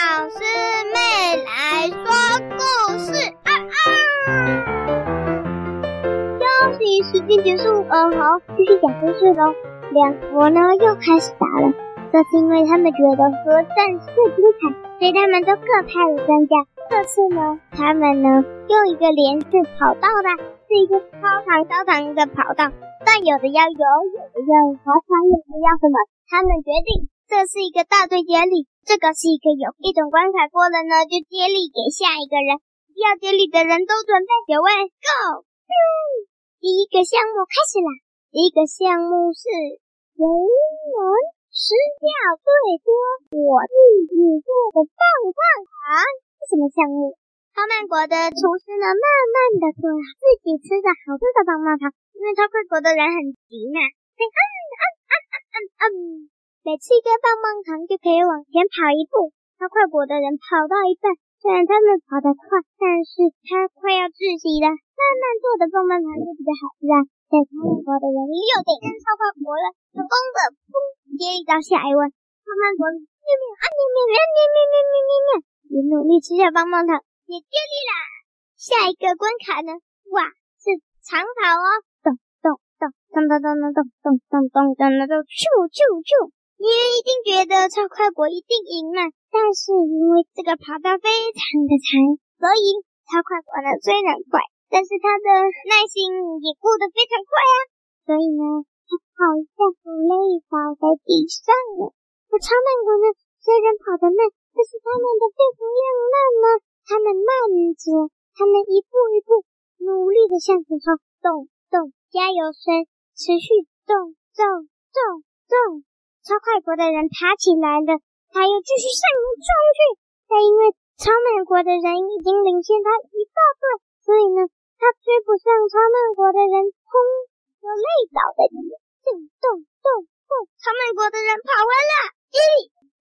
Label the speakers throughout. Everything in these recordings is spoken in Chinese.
Speaker 1: 小师妹来说故事啊啊！休息时间结束，嗯，好，继续讲故事喽。两国呢又开始打了，这是因为他们觉得核战最精彩，所以他们都各派了专家。这次呢，他们呢用一个连续跑道的，是一个超长超长的跑道，但有的要游，有的要划船，有的要什么？他们决定。这是一个大队接力，这个是一个有一种关卡过了呢，就接力给下一个人。要接力的人都准备好位，Go！嗯，第一个项目开始啦。第一个项目是人能吃掉最多我自己做的棒棒糖，是什么项目？超慢国的厨师呢，慢慢的做自己吃的好吃的棒棒糖，因为超快国的人很急嘛，嗯嗯嗯嗯嗯嗯。每次一个棒棒糖就可以往前跑一步。超快国的人跑到一半，虽然他们跑得快，但是他快要窒息了。慢慢做的棒棒糖就比较好吃啊。在超慢国的人又得跟超快国了，成功的砰接力到下一位。超慢国喵喵啊喵喵喵喵喵喵喵喵喵，也努力吃下棒棒糖，也接力啦。下一个关卡呢？哇，是长跑哦，咚咚咚咚咚咚咚咚咚咚咚咚咚，咻咻咻。你一定觉得超快国一定赢了，但是因为这个跑道非常的长，所以超快国呢虽然快，但是他的耐心也过得非常快啊，所以呢，他跑一下不累倒在地上了。而超慢国呢虽然跑得慢，但是他们的肺不一样慢呢，他们慢着，他们一步一步努力的向前冲，动动加油声，持续动动动动。超快国的人爬起来了，他又继续向前冲去。但因为超慢国的人已经领先他一大段，所以呢，他追不上超慢国的人，砰，就累倒在地。动动动动，超慢国的人跑完了，耶！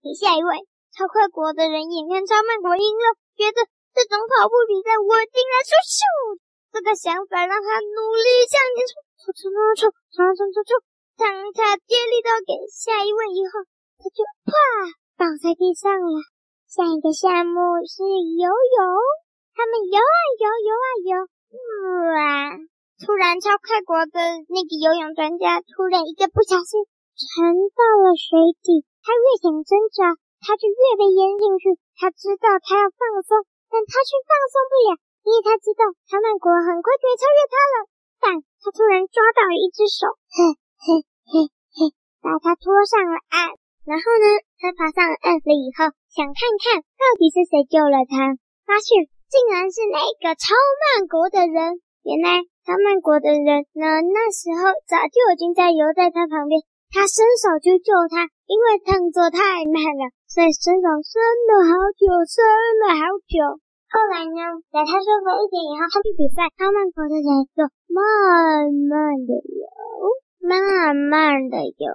Speaker 1: 给下一位。超快国的人眼看超慢国赢了，觉得这种跑步比赛我竟然输咻！这个想法让他努力向前冲，冲冲冲冲冲冲冲。当他接力到给下一位以后，他就啪倒在地上了。下一个项目是游泳，他们游啊游，游啊游，哇！突然，超快国的那个游泳专家突然一个不小心沉到了水底。他越想挣扎，他就越被淹进去。他知道他要放松，但他却放松不了，因为他知道超慢国很快就会超越他了。但他突然抓到了一只手，哼。嘿，嘿，嘿，把他拖上了岸。然后呢，他爬上了岸了以后，想看看到底是谁救了他。发现竟然是那个超慢国的人。原来超慢国的人呢，那时候早就已经在游在他旁边。他伸手去救他，因为动作太慢了，所以伸手伸了好久，伸了好久。后来呢，等他舒服一点以后，他去比赛，超慢国的人就慢慢的游。慢慢的游，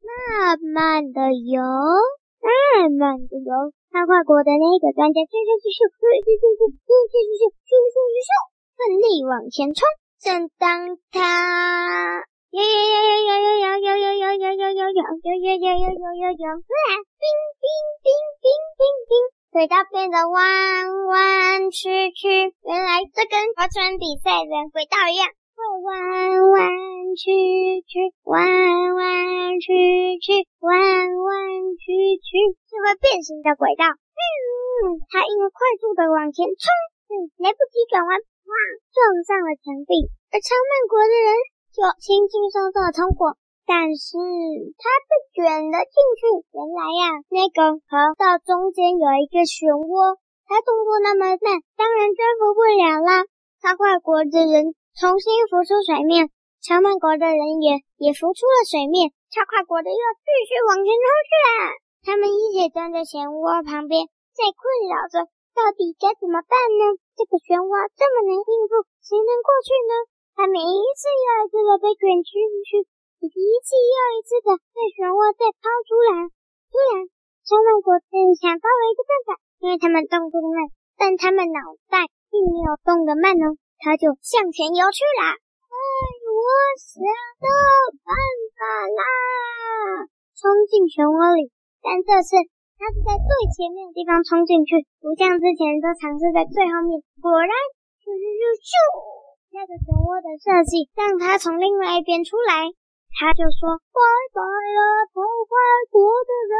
Speaker 1: 慢慢的游，慢慢的游。超快国的那个专家，咻咻咻咻，咻咻咻咻，咻咻咻咻，咻咻咻，奋力往前冲。正当他游游游游游游游游游游游游游游游游游游，突然冰冰冰冰冰冰，轨道变得弯弯曲曲，原来这跟划船比赛的轨道一样。弯弯曲曲，弯弯曲曲，弯弯曲曲，是会变形的轨道。嗯，他因为快速的往前冲，嗯，来不及转弯，哇，撞上了墙壁。而超慢国的人就轻轻松松的通过，但是他被卷了进去。原来呀，那个河道中间有一个漩涡，他动作那么慢，当然征服不了啦。超快国的人。重新浮出水面，超曼国的人也也浮出了水面，超快国的又继续往前冲去了。他们一起站在漩涡旁边，在困扰着，到底该怎么办呢？这个漩涡这么难应付，谁能过去呢？他们一次又一次的被卷进去，一次又一次的被漩涡再抛出来。突然，超慢国的人想到了一个办法，因为他们动作慢，但他们脑袋并没有动得慢呢。他就向前游去了。哎，我想到办法啦！冲进漩涡里，但这次他他是在最前面的地方冲进去，不像之前都尝试在最后面。果然，咻咻咻咻，那个漩涡的设计让他从另外一边出来。他就说：“拜拜了，超快国的人！”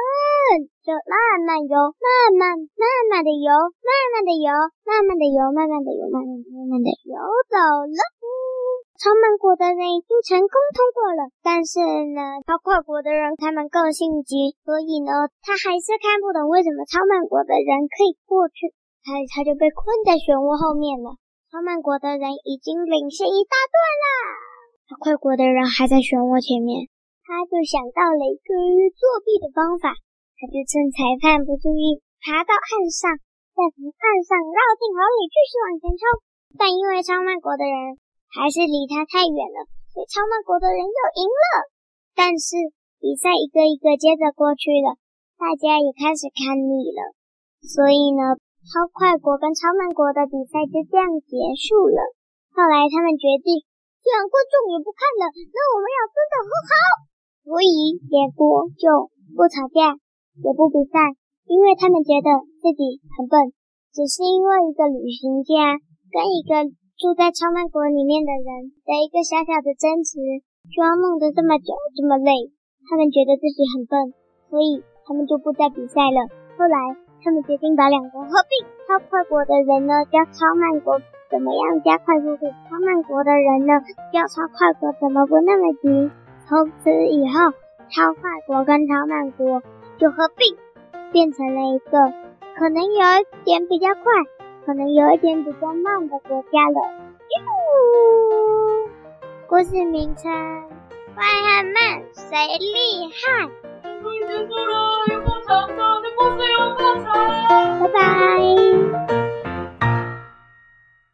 Speaker 1: 就慢慢游，慢慢慢慢的游，慢慢的游，慢慢的游，慢慢的游，慢慢慢慢的游走了。超慢国的人已经成功通过了，但是呢，超快国的人他们更性急，所以呢，他还是看不懂为什么超慢国的人可以过去，他他就被困在漩涡后面了。超慢国的人已经领先一大段了。快国的人还在漩涡前面，他就想到了一个作弊的方法。他就趁裁判不注意，爬到岸上，再从岸上绕进河里继续往前冲。但因为超慢国的人还是离他太远了，所以超慢国的人又赢了。但是比赛一个一个接着过去了，大家也开始看腻了，所以呢，超快国跟超慢国的比赛就这样结束了。后来他们决定。既然观众也不看了，那我们要真的和好。所以结果就不吵架，也不比赛，因为他们觉得自己很笨，只是因为一个旅行家跟一个住在超慢国里面的人的一个小小的争执，抓梦的这么久这么累，他们觉得自己很笨，所以他们就不再比赛了。后来他们决定把两个合并，超快国的人呢叫超慢国。怎么样加快速度？超慢国的人呢？要超快国怎么不那么急？从此以后，超快国跟超慢国就合并，变成了一个可能有一点比较快，可能有一点比较慢的国家了。哟，故事名称：快和慢谁厉害？终于了，的。拜拜。